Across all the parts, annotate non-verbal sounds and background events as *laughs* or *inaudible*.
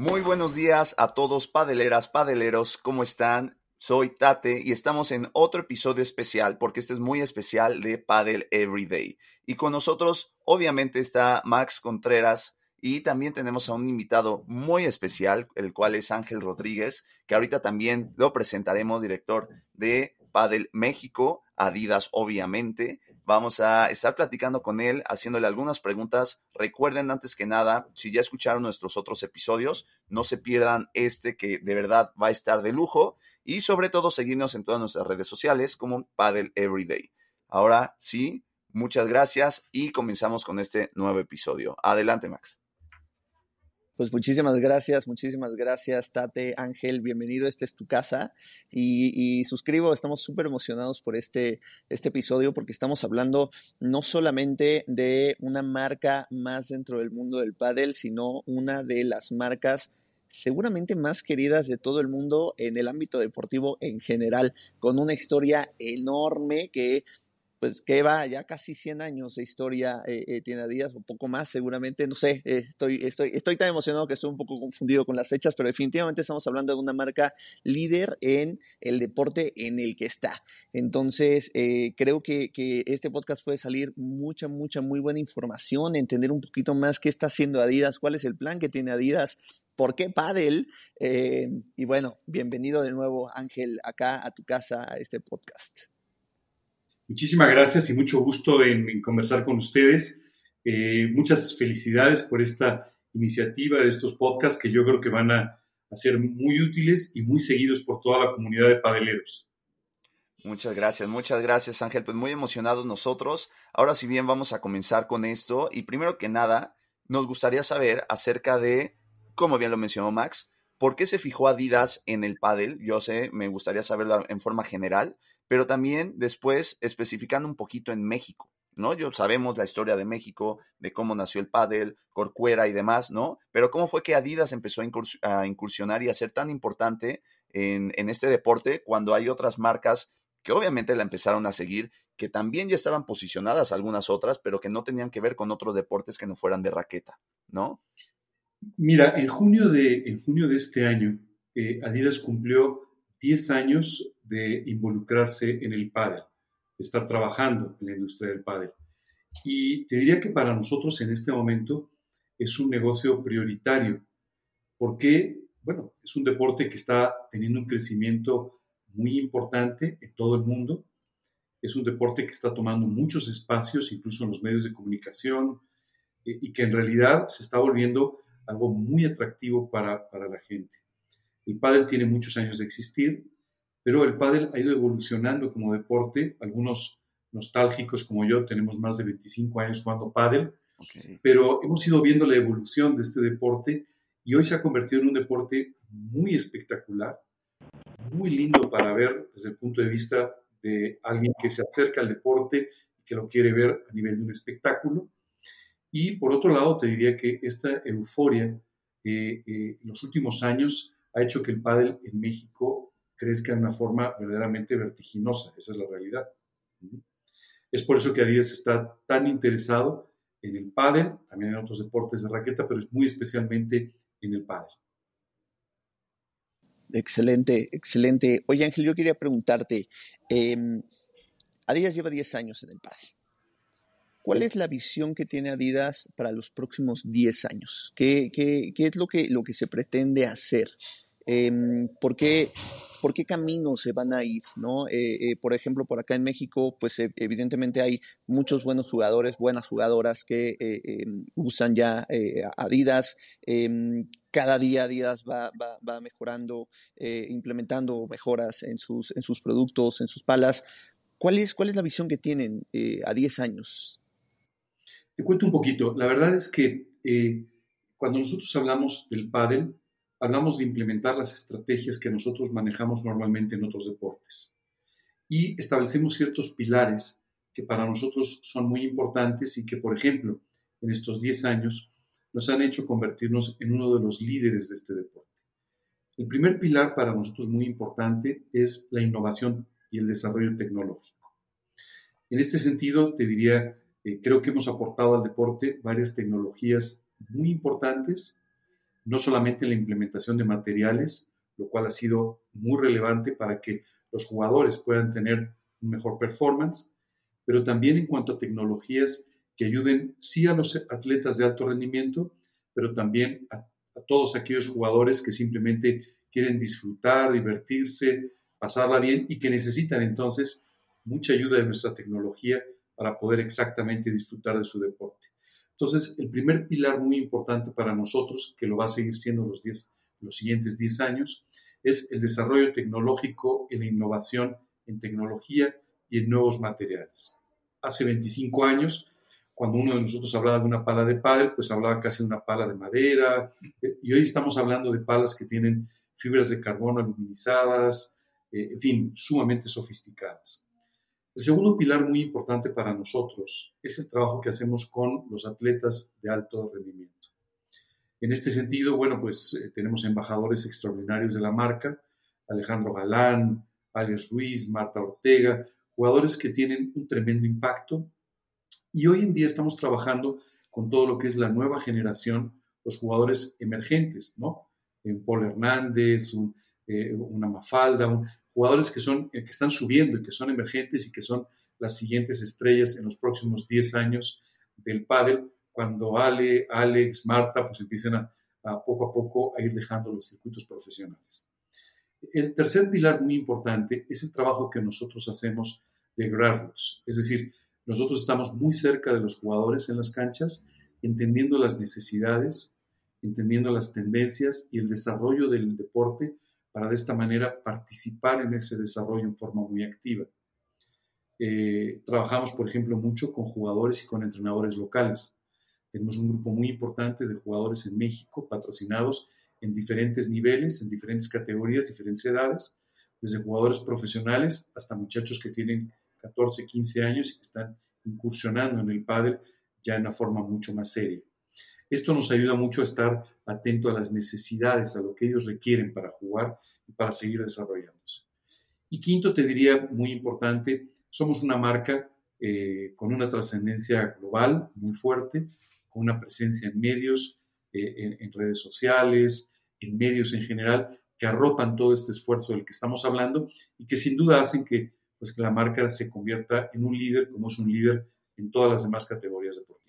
Muy buenos días a todos, padeleras, padeleros, ¿cómo están? Soy Tate y estamos en otro episodio especial porque este es muy especial de Padel Everyday. Y con nosotros, obviamente, está Max Contreras y también tenemos a un invitado muy especial, el cual es Ángel Rodríguez, que ahorita también lo presentaremos, director de Padel México, Adidas, obviamente. Vamos a estar platicando con él, haciéndole algunas preguntas. Recuerden antes que nada, si ya escucharon nuestros otros episodios, no se pierdan este que de verdad va a estar de lujo y sobre todo seguirnos en todas nuestras redes sociales como Paddle Everyday. Ahora sí, muchas gracias y comenzamos con este nuevo episodio. Adelante, Max. Pues muchísimas gracias, muchísimas gracias, Tate, Ángel, bienvenido, esta es tu casa. Y, suscribo, estamos súper emocionados por este, este episodio porque estamos hablando no solamente de una marca más dentro del mundo del pádel, sino una de las marcas seguramente más queridas de todo el mundo en el ámbito deportivo en general, con una historia enorme que pues que va ya casi 100 años de historia eh, eh, tiene Adidas, un poco más seguramente, no sé, estoy, estoy, estoy tan emocionado que estoy un poco confundido con las fechas, pero definitivamente estamos hablando de una marca líder en el deporte en el que está. Entonces, eh, creo que, que, este podcast puede salir mucha, mucha, muy buena información, entender un poquito más qué está haciendo Adidas, cuál es el plan que tiene Adidas, ¿Por qué Padel? y bueno, bienvenido de nuevo, Ángel, acá a tu casa, a este podcast. Muchísimas gracias y mucho gusto en, conversar con ustedes. Eh, muchas felicidades por esta iniciativa de estos podcasts que yo creo que van a, ser muy útiles y muy seguidos por toda la comunidad de padeleros. Muchas gracias, muchas gracias Ángel. Pues muy emocionados nosotros. Ahora si bien vamos a comenzar con esto y primero que nada nos gustaría saber acerca de, como bien lo mencionó Max, ¿por qué se fijó Adidas en el pádel? Yo sé, me gustaría saberlo en forma general, pero también después especificando un poquito en México, ¿no? Yo sabemos la historia de México, de cómo nació el pádel, Corcuera y demás, ¿no? Pero cómo fue que Adidas empezó a, incursionar y a ser tan importante en, en este deporte cuando hay otras marcas que obviamente la empezaron a seguir, que también ya estaban posicionadas algunas otras, pero que no tenían que ver con otros deportes que no fueran de raqueta, ¿no? Mira, en junio de, en junio de este año, eh, Adidas cumplió 10 años de involucrarse en el pádel, de estar trabajando en la industria del pádel. Y te diría que para nosotros en este momento es un negocio prioritario, porque, bueno, es un deporte que está teniendo un crecimiento muy importante en todo el mundo. Es un deporte que está tomando muchos espacios, incluso en los medios de comunicación, eh, y que en realidad se está volviendo algo muy atractivo para, para la gente. El pádel tiene muchos años de existir, pero el pádel ha ido evolucionando como deporte. Algunos nostálgicos como yo tenemos más de 25 años jugando pádel, pero hemos ido viendo la evolución de este deporte y hoy se ha convertido en un deporte muy espectacular, muy lindo para ver desde el punto de vista de alguien que se acerca al deporte y que lo quiere ver a nivel de un espectáculo. Y por otro lado, te diría que esta euforia eh, eh, en los últimos años ha hecho que el pádel en México crezca de una forma verdaderamente vertiginosa. Esa es la realidad. Es por eso que Adidas está tan interesado en el pádel, también en otros deportes de raqueta, pero muy especialmente en el pádel. Excelente, excelente. Oye Ángel, yo quería preguntarte, eh, Adidas lleva 10 años en el pádel. ¿Cuál es la visión que tiene Adidas para los próximos 10 años? ¿Qué, qué, qué es lo que, lo que se pretende hacer? Em, ¿por, qué, ¿Por qué caminos se van a ir? ¿no? Eh, eh, por ejemplo, por acá en México, pues e, evidentemente hay muchos buenos jugadores, buenas jugadoras que eh, em, usan ya Adidas. Em, cada día Adidas va, va, va mejorando, implementando mejoras en sus, en sus productos, en sus palas. ¿Cuál es, ¿Cuál es la visión que tienen a 10 años? Te cuento un poquito. La verdad es que cuando nosotros hablamos del pádel, hablamos de implementar las estrategias que nosotros manejamos normalmente en otros deportes. Y establecemos ciertos pilares que para nosotros son muy importantes y que, por ejemplo, en estos 10 años nos han hecho convertirnos en uno de los líderes de este deporte. El primer pilar para nosotros muy importante es la innovación y el desarrollo tecnológico. En este sentido, te diría eh, creo que hemos aportado al deporte varias tecnologías muy importantes no solamente en la implementación de materiales, lo cual ha sido muy relevante para que los jugadores puedan tener un mejor performance, pero también en cuanto a tecnologías que ayuden sí a los atletas de alto rendimiento, pero también a, todos aquellos jugadores que simplemente quieren disfrutar, divertirse, pasarla bien y que necesitan entonces mucha ayuda de nuestra tecnología para poder exactamente disfrutar de su deporte. Entonces, el primer pilar muy importante para nosotros, que lo va a seguir siendo los, los siguientes 10 años, es el desarrollo tecnológico y la innovación en tecnología y en nuevos materiales. Hace 25 años, cuando uno de nosotros hablaba de una pala de pádel, pues hablaba casi de una pala de madera, eh, y hoy estamos hablando de palas que tienen fibras de carbono aluminizadas, eh, en fin, sumamente sofisticadas. El segundo pilar muy importante para nosotros es el trabajo que hacemos con los atletas de alto rendimiento. En este sentido, bueno, pues eh, tenemos embajadores extraordinarios de la marca, Alejandro Galán, Alex Ruiz, Marta Ortega, jugadores que tienen un tremendo impacto. Y hoy en día estamos trabajando con todo lo que es la nueva generación, los jugadores emergentes, ¿no? Un Paul Hernández, un, eh, una Mafalda, un, jugadores que, son, eh, que están subiendo y que son emergentes y que son las siguientes estrellas en los próximos 10 años del pádel, cuando Ale, Alex, Marta, pues empiecen a, poco a poco a ir dejando los circuitos profesionales. El tercer pilar muy importante es el trabajo que nosotros hacemos de grassroots, es decir, nosotros estamos muy cerca de los jugadores en las canchas, entendiendo las necesidades, entendiendo las tendencias y el desarrollo del deporte para de esta manera participar en ese desarrollo en forma muy activa. Eh, trabajamos, por ejemplo, mucho con jugadores y con entrenadores locales. Tenemos un grupo muy importante de jugadores en México patrocinados en diferentes niveles, en diferentes categorías, diferentes edades, desde jugadores profesionales hasta muchachos que tienen 14, 15 años y que están incursionando en el pádel ya en una forma mucho más seria. Esto nos ayuda mucho a estar atento a las necesidades, a lo que ellos requieren para jugar y para seguir desarrollándose. Y quinto, te diría, muy importante, somos una marca eh, con una trascendencia global muy fuerte, con una presencia en medios, eh, en, redes sociales, en medios en general, que arropan todo este esfuerzo del que estamos hablando y que sin duda hacen que, pues, que la marca se convierta en un líder, como es un líder en todas las demás categorías deportivas.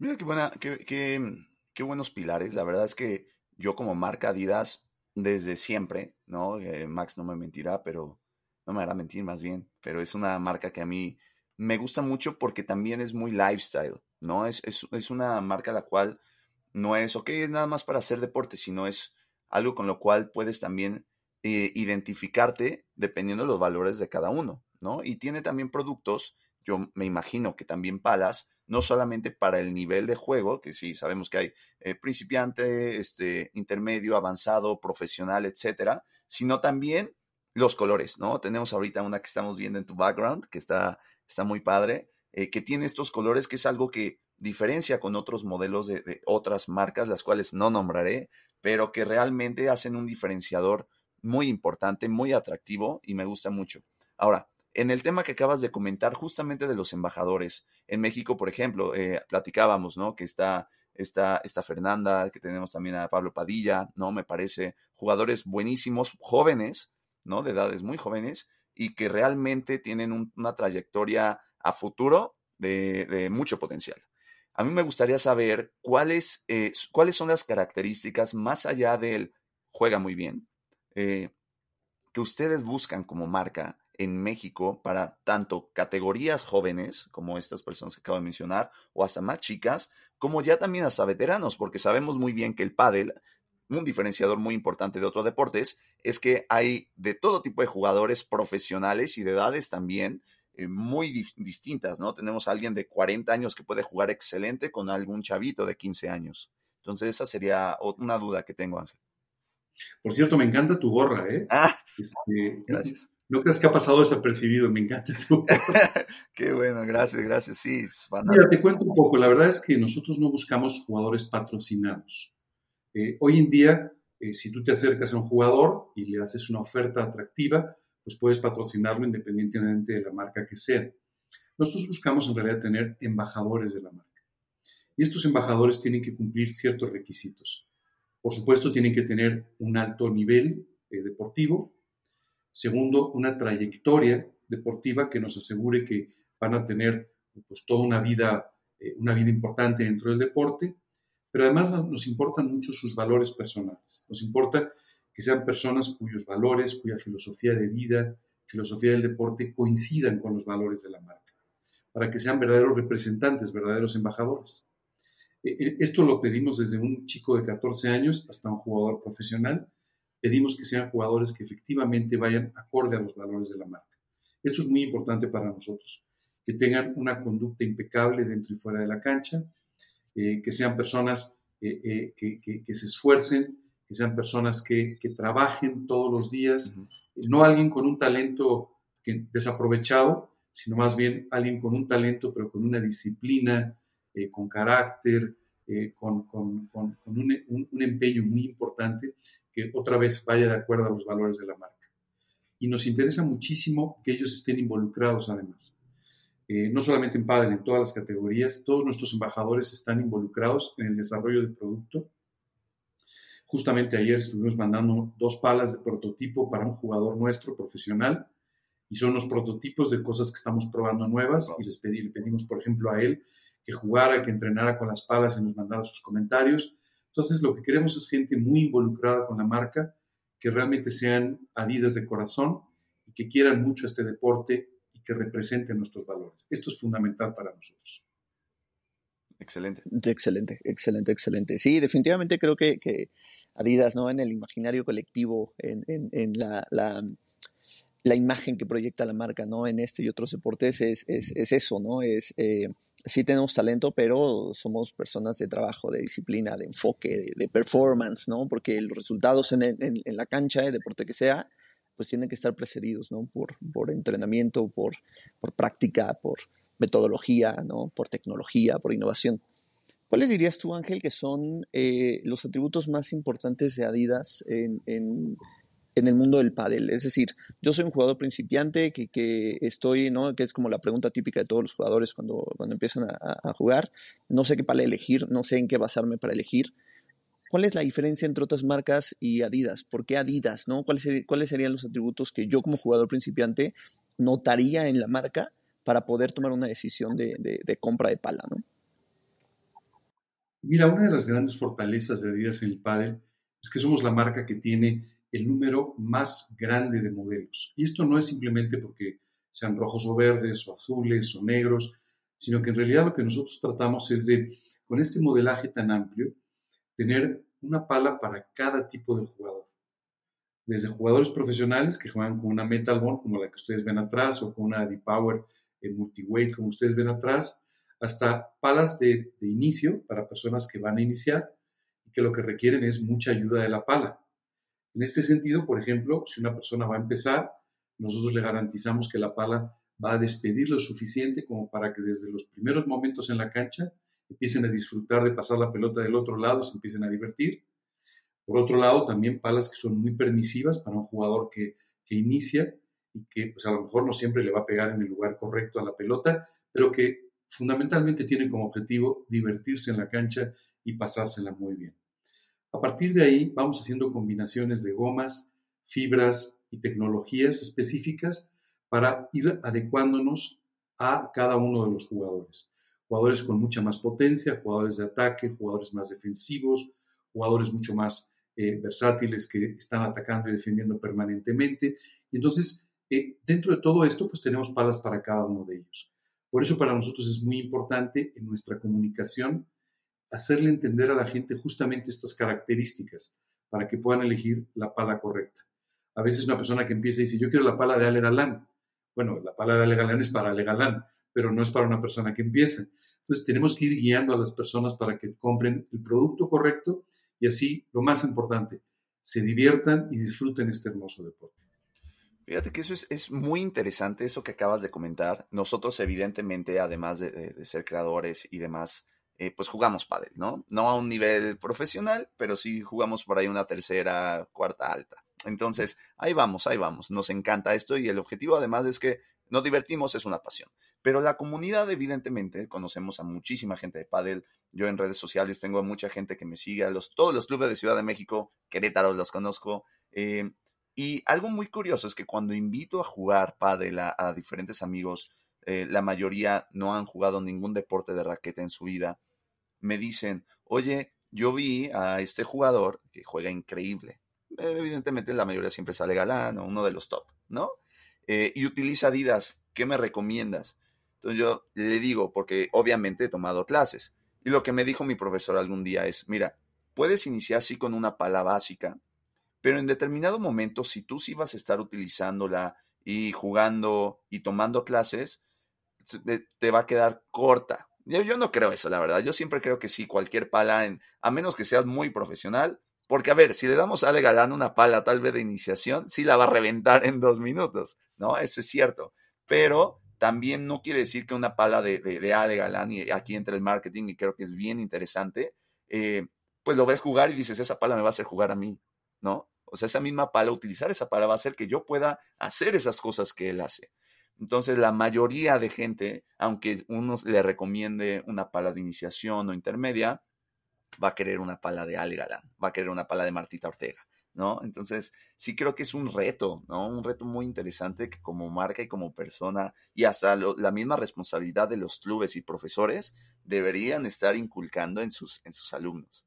Mira qué, buena, qué, buenos pilares. La verdad es que yo como marca Adidas, desde siempre, ¿no? Eh, Max no me mentirá, pero no me hará mentir más bien, pero es una marca que a mí me gusta mucho porque también es muy lifestyle, ¿no? Es, es, una marca la cual no es, ok, es nada más para hacer deporte, sino es algo con lo cual puedes también eh, identificarte dependiendo de los valores de cada uno, ¿no? Y tiene también productos, yo me imagino que también palas, no solamente para el nivel de juego, que sí, sabemos que hay eh, principiante, este, intermedio, avanzado, profesional, etcétera, sino también los colores, ¿no? Tenemos ahorita una que estamos viendo en tu background, que está, está muy padre, eh, que tiene estos colores, que es algo que diferencia con otros modelos de, de, otras marcas, las cuales no nombraré, pero que realmente hacen un diferenciador muy importante, muy atractivo y me gusta mucho. Ahora, en el tema que acabas de comentar, justamente de los embajadores, en México, por ejemplo, eh, platicábamos, ¿no? Que está, está, Fernanda, que tenemos también a Pablo Padilla, ¿no? Me parece jugadores buenísimos, jóvenes, ¿no? De edades muy jóvenes y que realmente tienen una trayectoria a futuro de, mucho potencial. A mí me gustaría saber cuáles, eh, cuáles son las características más allá del juega muy bien, eh, que ustedes buscan como marca en México para tanto categorías jóvenes, como estas personas que acabo de mencionar, o hasta más chicas, como ya también hasta veteranos, porque sabemos muy bien que el pádel, un diferenciador muy importante de otros deportes, es que hay de todo tipo de jugadores profesionales y de edades también eh, muy distintas, ¿no? Tenemos a alguien de 40 años que puede jugar excelente con algún chavito de 15 años. Entonces, esa sería una duda que tengo, Ángel. Por cierto, me encanta tu gorra, ¿eh? Ah, este, gracias. No crees que ha pasado desapercibido, me encanta tu *laughs* Qué bueno, gracias, gracias. Sí, Mira, te cuento un poco. La verdad es que nosotros no buscamos jugadores patrocinados. Eh, hoy en día, eh, si tú te acercas a un jugador y le haces una oferta atractiva, pues puedes patrocinarlo independientemente de la marca que sea. Nosotros buscamos en realidad tener embajadores de la marca. Y estos embajadores tienen que cumplir ciertos requisitos. Por supuesto, tienen que tener un alto nivel eh, deportivo. Segundo, una trayectoria deportiva que nos asegure que van a tener pues, toda una vida, eh, una vida importante dentro del deporte. Pero además nos importan mucho sus valores personales. Nos importa que sean personas cuyos valores, cuya filosofía de vida, filosofía del deporte coincidan con los valores de la marca, para que sean verdaderos representantes, verdaderos embajadores. Eh, eh, esto lo pedimos desde un chico de 14 años hasta un jugador profesional. Pedimos que sean jugadores que efectivamente vayan acorde a los valores de la marca. Esto es muy importante para nosotros, que tengan una conducta impecable dentro y fuera de la cancha, eh, que sean personas que, se esfuercen, que sean personas que, trabajen todos los días, no alguien con un talento desaprovechado, sino más bien alguien con un talento, pero con una disciplina, eh, con carácter, eh, con, un, empeño muy importante otra vez vaya de acuerdo a los valores de la marca. Y nos interesa muchísimo que ellos estén involucrados además. Eh, no solamente en Padel, en todas las categorías, todos nuestros embajadores están involucrados en el desarrollo del producto. Justamente ayer estuvimos mandando dos palas de prototipo para un jugador nuestro profesional y son los prototipos de cosas que estamos probando nuevas y les le pedimos, por ejemplo, a él que jugara, que entrenara con las palas y nos mandara sus comentarios. Entonces, lo que queremos es gente muy involucrada con la marca, que realmente sean adidas de corazón y que quieran mucho este deporte y que representen nuestros valores. Esto es fundamental para nosotros. Excelente. Excelente, excelente, excelente. Sí, definitivamente creo que, Adidas, ¿no? En el imaginario colectivo, en, la, la, imagen que proyecta la marca, ¿no? En este y otros deportes es, es, eso, ¿no? Es eh, sí tenemos talento, pero somos personas de trabajo, de disciplina, de enfoque, de, performance, ¿no? Porque los resultados en, la cancha, de deporte que sea, pues tienen que estar precedidos, ¿no? Por, por entrenamiento, por, por práctica, por metodología, ¿no? Por tecnología, por innovación. ¿Cuáles dirías tú, Ángel, que son eh, los atributos más importantes de Adidas en, en el mundo del pádel. Es decir, yo soy un jugador principiante que, que, estoy, ¿no? Que es como la pregunta típica de todos los jugadores cuando, cuando empiezan a, jugar. No sé qué pala elegir, no sé en qué basarme para elegir. ¿Cuál es la diferencia entre otras marcas y Adidas? ¿Por qué Adidas? ¿no? ¿Cuáles, ¿Cuáles serían los atributos que yo como jugador principiante notaría en la marca para poder tomar una decisión de, de, compra de pala? ¿no? Mira, una de las grandes fortalezas de Adidas en el pádel es que somos la marca que tiene el número más grande de modelos. Y esto no es simplemente porque sean rojos o verdes o azules o negros, sino que en realidad lo que nosotros tratamos es de, con este modelaje tan amplio, tener una pala para cada tipo de jugador. Desde jugadores profesionales que juegan con una Metal Bond como la que ustedes ven atrás o con una D-Power eh, Multiweight como ustedes ven atrás, hasta palas de inicio para personas que van a iniciar y que lo que requieren es mucha ayuda de la pala. En este sentido, por ejemplo, si una persona va a empezar, nosotros le garantizamos que la pala va a despedir lo suficiente como para que desde los primeros momentos en la cancha empiecen a disfrutar de pasar la pelota del otro lado, se empiecen a divertir. Por otro lado, también palas que son muy permisivas para un jugador que, inicia y que pues a lo mejor no siempre le va a pegar en el lugar correcto a la pelota, pero que fundamentalmente tienen como objetivo divertirse en la cancha y pasársela muy bien. A partir de ahí vamos haciendo combinaciones de gomas, fibras y tecnologías específicas para ir adecuándonos a cada uno de los jugadores. Jugadores con mucha más potencia, jugadores de ataque, jugadores más defensivos, jugadores mucho más eh, versátiles que están atacando y defendiendo permanentemente. Y entonces, eh, dentro de todo esto, pues tenemos palas para cada uno de ellos. Por eso para nosotros es muy importante en nuestra comunicación hacerle entender a la gente justamente estas características para que puedan elegir la pala correcta. A veces una persona que empieza dice, yo quiero la pala de Ale Galán. Bueno, la pala de Ale Galán es para Ale Galán, pero no es para una persona que empieza. Entonces tenemos que ir guiando a las personas para que compren el producto correcto y así, lo más importante, se diviertan y disfruten este hermoso deporte. Fíjate que eso es, muy interesante, eso que acabas de comentar. Nosotros, evidentemente, además de ser creadores y demás, eh, pues jugamos pádel, ¿no? No a un nivel profesional, pero sí jugamos por ahí una tercera, cuarta alta. Entonces, ahí vamos, ahí vamos. Nos encanta esto y el objetivo además es que nos divertimos, es una pasión. Pero la comunidad, evidentemente, conocemos a muchísima gente de pádel. Yo en redes sociales tengo mucha gente que me sigue, a los, todos los clubes de Ciudad de México, Querétaro los conozco. Eh, y algo muy curioso es que cuando invito a jugar pádel a, diferentes amigos, eh, la mayoría no han jugado ningún deporte de raqueta en su vida, me dicen, oye, yo vi a este jugador que juega increíble. Evidentemente la mayoría siempre sale galán o uno de los top, ¿no? Eh, y utiliza Adidas, ¿qué me recomiendas? Entonces yo le digo, porque obviamente he tomado clases. Y lo que me dijo mi profesor algún día es, mira, puedes iniciar así con una pala básica, pero en determinado momento, si tú sí vas a estar utilizándola y jugando y tomando clases, te va a quedar corta. Yo, yo no creo eso, la verdad. Yo siempre creo que sí, cualquier pala, a menos que seas muy profesional, porque a ver, si le damos a Ale Galán una pala tal vez de iniciación, sí la va a reventar en dos minutos, ¿no? Eso es cierto. Pero también no quiere decir que una pala de, de, Ale Galán, y aquí entra el marketing y creo que es bien interesante, eh, pues lo ves jugar y dices, esa pala me va a hacer jugar a mí, ¿no? O sea, esa misma pala, utilizar esa pala va a hacer que yo pueda hacer esas cosas que él hace. Entonces, la mayoría de gente, aunque uno le recomiende una pala de iniciación o intermedia, va a querer una pala de Ale Galán, va a querer una pala de Martita Ortega, ¿no? Entonces, sí creo que es un reto, ¿no? Un reto muy interesante que como marca y como persona y hasta la misma responsabilidad de los clubes y profesores deberían estar inculcando en sus, en sus alumnos.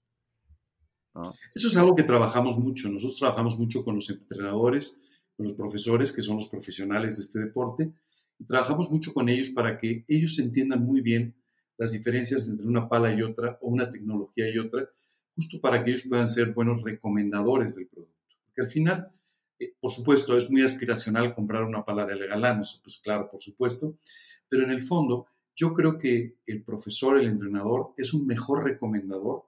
Eso es algo que trabajamos mucho. Nosotros trabajamos mucho con los entrenadores, los profesores, que son los profesionales de este deporte, y trabajamos mucho con ellos para que ellos entiendan muy bien las diferencias entre una pala y otra, o una tecnología y otra, justo para que ellos puedan ser buenos recomendadores del producto. Porque al final, eh, por supuesto, es muy aspiracional comprar una pala de Legalán, eso pues claro, por supuesto, pero en el fondo yo creo que el profesor, el entrenador, es un mejor recomendador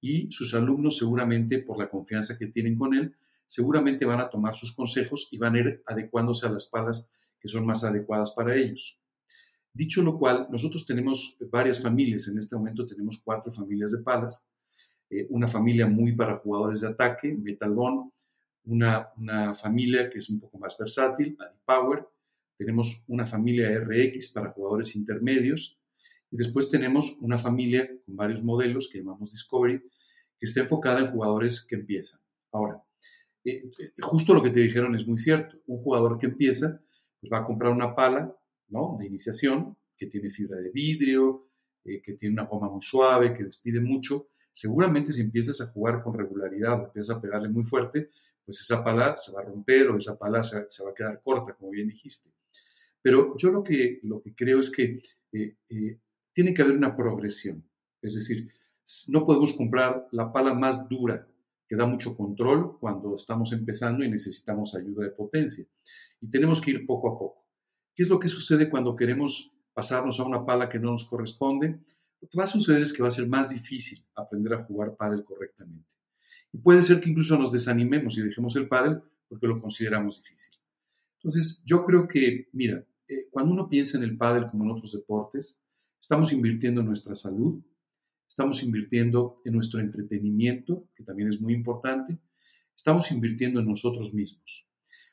y sus alumnos seguramente por la confianza que tienen con él, seguramente van a tomar sus consejos y van a ir adecuándose a las palas que son más adecuadas para ellos. Dicho lo cual, nosotros tenemos varias familias, en este momento tenemos cuatro familias de palas, eh, una familia muy para jugadores de ataque, Metal una, una familia que es un poco más versátil, Power, tenemos una familia RX para jugadores intermedios, y después tenemos una familia con varios modelos que llamamos Discovery, que está enfocada en jugadores que empiezan. Ahora, eh, eh, justo lo que te dijeron es muy cierto. Un jugador que empieza, pues va a comprar una pala ¿no? de iniciación que tiene fibra de vidrio, eh, que tiene una goma muy suave, que despide mucho. Seguramente si empiezas a jugar con regularidad o empiezas a pegarle muy fuerte, pues esa pala se va a romper o esa pala se, va a quedar corta, como bien dijiste. Pero yo lo que, lo que creo es que tiene que haber una progresión. Es decir, no podemos comprar la pala más dura, que da mucho control cuando estamos empezando y necesitamos ayuda de potencia. Y tenemos que ir poco a poco. ¿Qué es lo que sucede cuando queremos pasarnos a una pala que no nos corresponde? Lo que va a suceder es que va a ser más difícil aprender a jugar pádel correctamente. Y puede ser que incluso nos desanimemos y dejemos el pádel porque lo consideramos difícil. Entonces, yo creo que, mira, eh, cuando uno piensa en el pádel como en otros deportes, Estamos invirtiendo en nuestra salud, estamos invirtiendo en nuestro entretenimiento, que también es muy importante, estamos invirtiendo en nosotros mismos.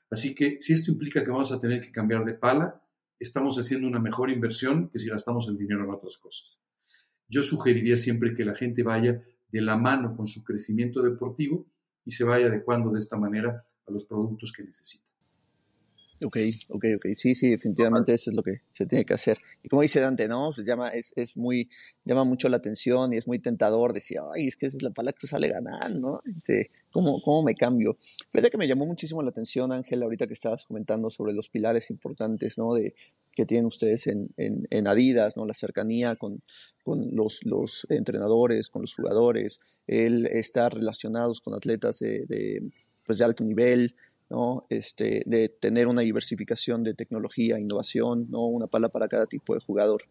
Así que si esto implica que vamos a tener que cambiar de pala, estamos haciendo una mejor inversión que si gastamos el dinero en otras cosas. Yo sugeriría siempre que la gente vaya de la mano con su crecimiento deportivo y se vaya adecuando de esta manera a los productos que necesita. Ok, ok, ok. Sí, sí, definitivamente eso es lo que se tiene que hacer. Y como dice Dante, ¿no? Pues llama, es, es muy, llama mucho la atención y es muy tentador decir, ay, es que esa es la palabra que sale ganar, ¿no? Este, ¿cómo, ¿Cómo me cambio? Fíjate que me llamó muchísimo la atención, Ángel, ahorita que estabas comentando sobre los pilares importantes, ¿no? De, que tienen ustedes en, en, en Adidas, ¿no? La cercanía con, con los, los, entrenadores, con los jugadores, el estar relacionados con atletas de, de, pues de alto nivel, ¿no? Este, de tener una diversificación de tecnología, innovación, ¿no? Una pala para cada tipo de jugador.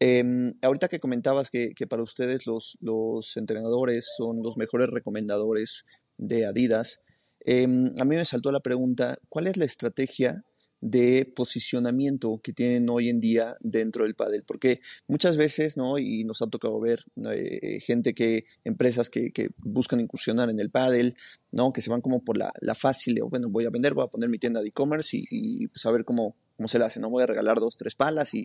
Em, ahorita que comentabas que, que, para ustedes los, los entrenadores son los mejores recomendadores de Adidas, em, a mí me saltó la pregunta, ¿cuál es la estrategia de posicionamiento que tienen hoy en día dentro del pádel, porque muchas veces, ¿no? Y nos ha tocado ver eh, gente que, empresas que, que, buscan incursionar en el pádel, ¿no? Que se van como por la, la fácil de, bueno, voy a vender, voy a poner mi tienda de e-commerce y, y, pues a ver cómo, cómo se la hace, ¿no? Voy a regalar dos, tres palas y,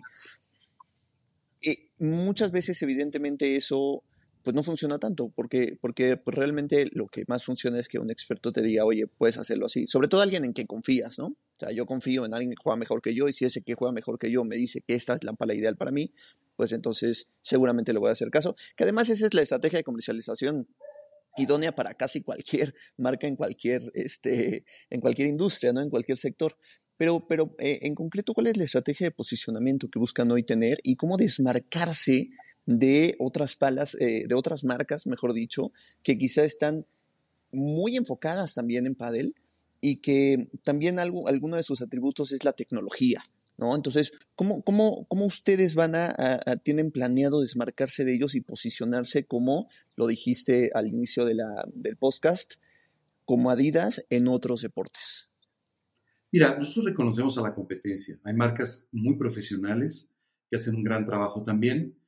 y muchas veces evidentemente eso pues no funciona tanto, porque, porque pues realmente lo que más funciona es que un experto te diga, oye, puedes hacerlo así. Sobre todo alguien en quien confías, ¿no? O sea, yo confío en alguien que juega mejor que yo y si ese que juega mejor que yo me dice que esta es la pala ideal para mí, pues entonces seguramente le voy a hacer caso. Que además esa es la estrategia de comercialización idónea para casi cualquier *laughs* marca en cualquier, este, en cualquier industria, ¿no? En cualquier sector. Pero, pero eh, en concreto, ¿cuál es la estrategia de posicionamiento que buscan hoy tener y cómo desmarcarse de otras palas, eh, de otras marcas, mejor dicho, que quizá están muy enfocadas también en Padel y que también algo, alguno de sus atributos es la tecnología. ¿No? Entonces, ¿cómo, cómo, cómo ustedes van a, a, tienen planeado desmarcarse de ellos y posicionarse como, lo dijiste al inicio de la, del podcast, como Adidas en otros deportes? Mira, nosotros reconocemos a la competencia. Hay marcas muy profesionales que hacen un gran trabajo también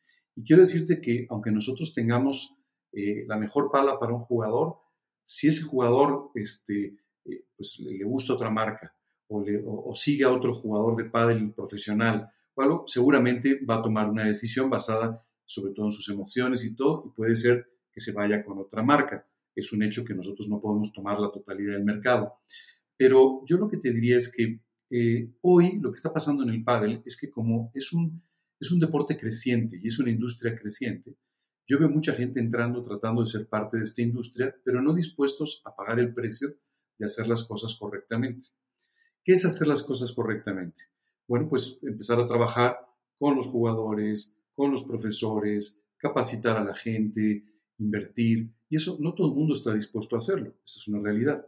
y quiero decirte que aunque nosotros tengamos eh, la mejor pala para un jugador, si ese jugador este, eh, pues, le, gusta otra marca o, le, o, sigue a otro jugador de pádel profesional o seguramente va a tomar una decisión basada sobre todo en sus emociones y todo, y puede ser que se vaya con otra marca. Es un hecho que nosotros no podemos tomar la totalidad del mercado. Pero yo lo que te diría es que eh, hoy lo que está pasando en el pádel es que como es un es un deporte creciente y es una industria creciente. Yo veo mucha gente entrando tratando de ser parte de esta industria, pero no dispuestos a pagar el precio de hacer las cosas correctamente. ¿Qué es hacer las cosas correctamente? Bueno, pues empezar a trabajar con los jugadores, con los profesores, capacitar a la gente, invertir. Y eso no todo el mundo está dispuesto a hacerlo. Esa es una realidad.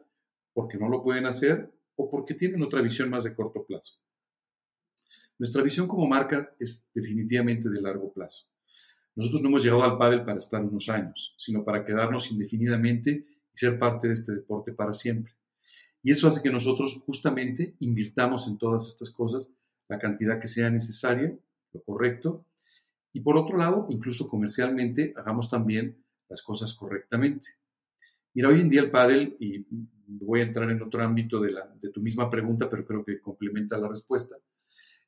Porque no lo pueden hacer o porque tienen otra visión más de corto plazo. Nuestra visión como marca es definitivamente de largo plazo. Nosotros no hemos llegado al pádel para estar unos años, sino para quedarnos indefinidamente y ser parte de este deporte para siempre. Y eso hace que nosotros justamente invirtamos en todas estas cosas la cantidad que sea necesaria, lo correcto, y por otro lado, incluso comercialmente, hagamos también las cosas correctamente. Mira, hoy en día el pádel, y voy a entrar en otro ámbito de, de tu misma pregunta, pero creo que complementa la respuesta,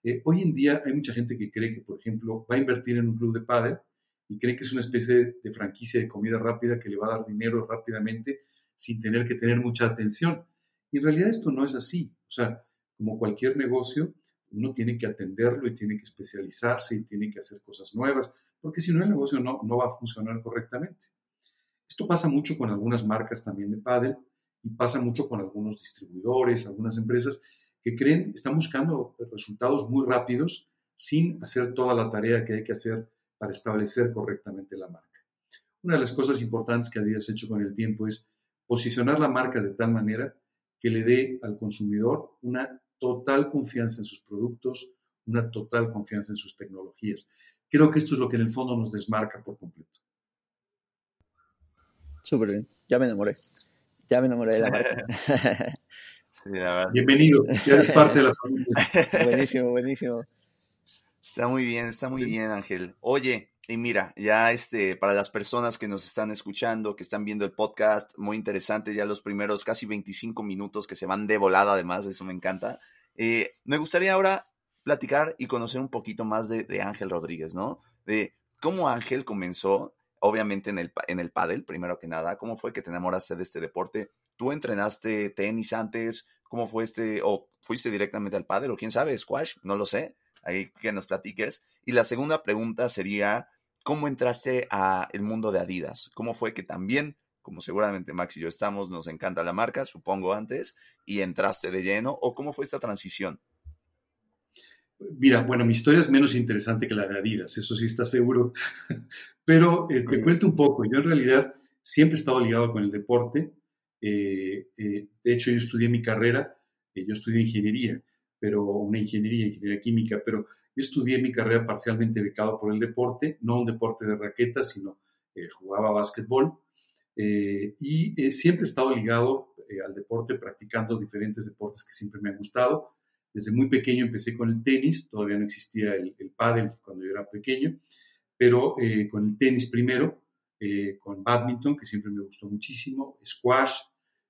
eh, hoy en día hay mucha gente que cree que, por ejemplo, va a invertir en un club de pádel y cree que es una especie de franquicia de comida rápida que le va a dar dinero rápidamente sin tener que tener mucha atención. Y en realidad esto no es así. O sea, como cualquier negocio, uno tiene que atenderlo y tiene que especializarse y tiene que hacer cosas nuevas, porque si no el negocio no, no va a funcionar correctamente. Esto pasa mucho con algunas marcas también de pádel y pasa mucho con algunos distribuidores, algunas empresas que creen, están buscando resultados muy rápidos sin hacer toda la tarea que hay que hacer para establecer correctamente la marca. Una de las cosas importantes que Adidas ha hecho con el tiempo es posicionar la marca de tal manera que le dé al consumidor una total confianza en sus productos, una total confianza en sus tecnologías. Creo que esto es lo que en el fondo nos desmarca por completo. Súper bien, ya me enamoré. Ya me enamoré de la marca. *laughs* Bienvenido, ya eres parte de la familia. *laughs* buenísimo, buenísimo. Está muy bien, está muy bien, Ángel. Oye, y mira, ya este, para las personas que nos están escuchando, que están viendo el podcast, muy interesante, ya los primeros casi 25 minutos que se van de volada, además, eso me encanta. Eh, me gustaría ahora platicar y conocer un poquito más de, de, Ángel Rodríguez, ¿no? De cómo Ángel comenzó, obviamente en el, en el pádel, primero que nada, cómo fue que te enamoraste de este deporte, ¿Tú entrenaste tenis antes? ¿Cómo fue este? ¿O fuiste directamente al pádel? ¿O quién sabe? ¿Squash? No lo sé. Ahí que nos platiques. Y la segunda pregunta sería, ¿cómo entraste al mundo de Adidas? ¿Cómo fue que también, como seguramente Max y yo estamos, nos encanta la marca, supongo antes, y entraste de lleno? ¿O cómo fue esta transición? Mira, bueno, mi historia es menos interesante que la de Adidas, eso sí está seguro. *laughs* Pero eh, te cuento un poco. Yo en realidad siempre he estado ligado con el deporte. Eh, eh, de hecho, yo estudié mi carrera, eh, yo estudié ingeniería, pero una ingeniería, ingeniería química, pero yo estudié mi carrera parcialmente becado por el deporte, no un deporte de raquetas, sino jugaba básquetbol. y siempre he estado ligado al deporte, practicando diferentes deportes que siempre me han gustado. Desde muy pequeño empecé con el tenis, todavía no existía el, el pádel cuando yo era pequeño, pero eh, con el tenis primero, eh, con badminton, que siempre me gustó muchísimo, squash,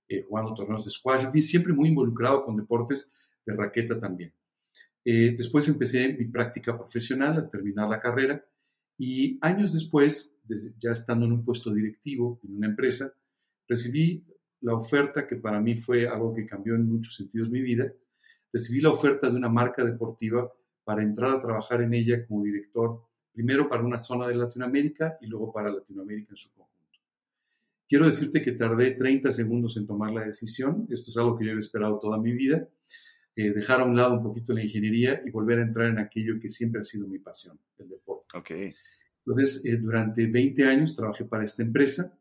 eh, jugando torneos de squash, y siempre muy involucrado con deportes de raqueta también. después empecé mi práctica profesional al terminar la carrera y años después, ya estando en un puesto directivo en una empresa, recibí la oferta que para mí fue algo que cambió en muchos sentidos mi vida. Recibí la oferta de una marca deportiva para entrar a trabajar en ella como director, primero para una zona de Latinoamérica y luego para Latinoamérica en su conjunto. Quiero decirte que tardé 30 segundos en tomar la decisión. Esto es algo que yo he esperado toda mi vida. Eh, dejar a un lado un poquito la ingeniería y volver a entrar en aquello que siempre ha sido mi pasión, el deporte. Okay. Entonces, eh, durante 20 años trabajé para esta empresa,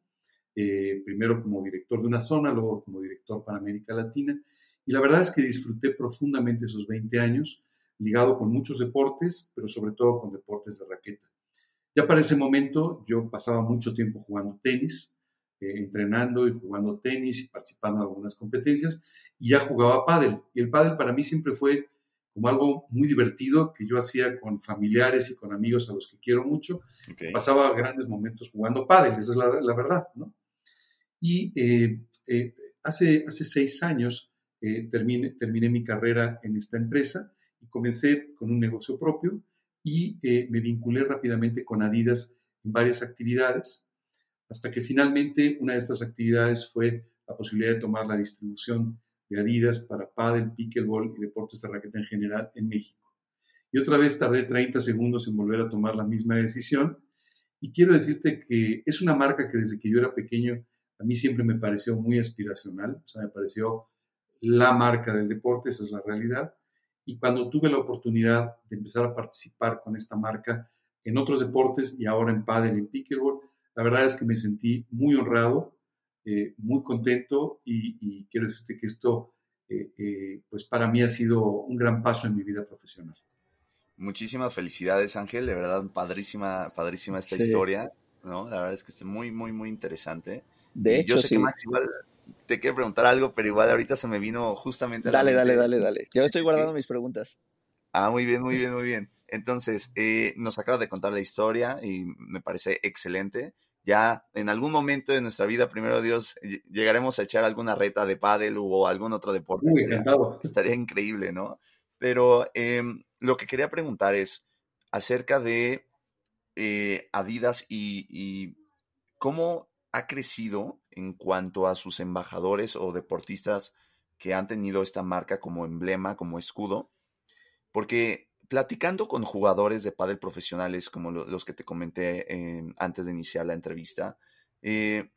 eh, primero como director de una zona, luego como director para América Latina, y la verdad es que disfruté profundamente esos 20 años, ligado con muchos deportes, pero sobre todo con deportes de raqueta. Ya para ese momento yo pasaba mucho tiempo jugando tenis, entrenando y jugando tenis y participando en algunas competencias, y ya jugaba pádel. Y el pádel para mí siempre fue como algo muy divertido que yo hacía con familiares y con amigos a los que quiero mucho. Pasaba grandes momentos jugando pádel, esa es la, verdad, ¿no? Y eh, eh, hace, hace seis años eh, terminé, terminé mi carrera en esta empresa y comencé con un negocio propio y me vinculé rápidamente con Adidas en varias actividades, hasta que finalmente una de estas actividades fue la posibilidad de tomar la distribución de Adidas para pádel, pickleball y deportes de raqueta en general en México. Y otra vez tardé 30 segundos en volver a tomar la misma decisión. Y quiero decirte que es una marca que desde que yo era pequeño a mí siempre me pareció muy aspiracional, o sea, me pareció la marca del deporte, esa es la realidad. Y cuando tuve la oportunidad de empezar a participar con esta marca en otros deportes y ahora en pádel y en pickleball, la verdad es que me sentí muy honrado eh, muy contento y, quiero decirte que esto, eh, eh, pues para mí ha sido un gran paso en mi vida profesional. Muchísimas felicidades, Ángel. De verdad, padrísima, padrísima esta historia. ¿no? La verdad es que es muy, muy, muy interesante. De hecho, yo sé que Max igual te quiere preguntar algo, pero igual ahorita se me vino justamente. dale, dale, dale, dale. Yo estoy guardando mis preguntas. Ah, muy bien, muy bien, muy bien. Entonces, nos acaba de contar la historia y me parece excelente ya en algún momento de nuestra vida, primero Dios, llegaremos a echar alguna reta de pádel o algún otro deporte. estaría, increíble, ¿no? Pero em, lo que quería preguntar es acerca de eh, Adidas y, cómo ha crecido en cuanto a sus embajadores o deportistas que han tenido esta marca como emblema, como escudo. Porque platicando con jugadores de pádel profesionales como los que te comenté em, antes de iniciar la entrevista, eh,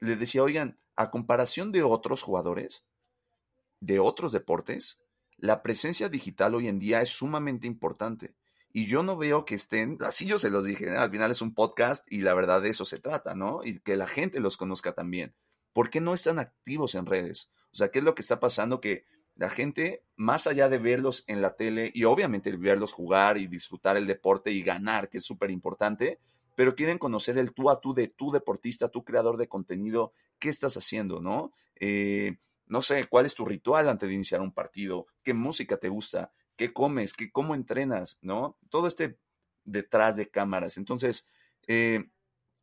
les decía, oigan, a comparación de otros jugadores, de otros deportes, la presencia digital hoy en día es sumamente importante. Y yo no veo que estén, así yo se los dije, al final es un podcast y la verdad de eso se trata, ¿no? Y que la gente los conozca también. ¿Por qué no están activos en redes? O sea, ¿qué es lo que está pasando? Que la gente, más allá de verlos en la tele y obviamente verlos jugar y disfrutar el deporte y ganar, que es súper importante, pero quieren conocer el tú a tú de tu deportista, tu creador de contenido, qué estás haciendo, ¿no? Eh, no sé, cuál es tu ritual antes de iniciar un partido, qué música te gusta, qué comes, qué, cómo entrenas, ¿no? Todo este detrás de cámaras. Entonces, eh,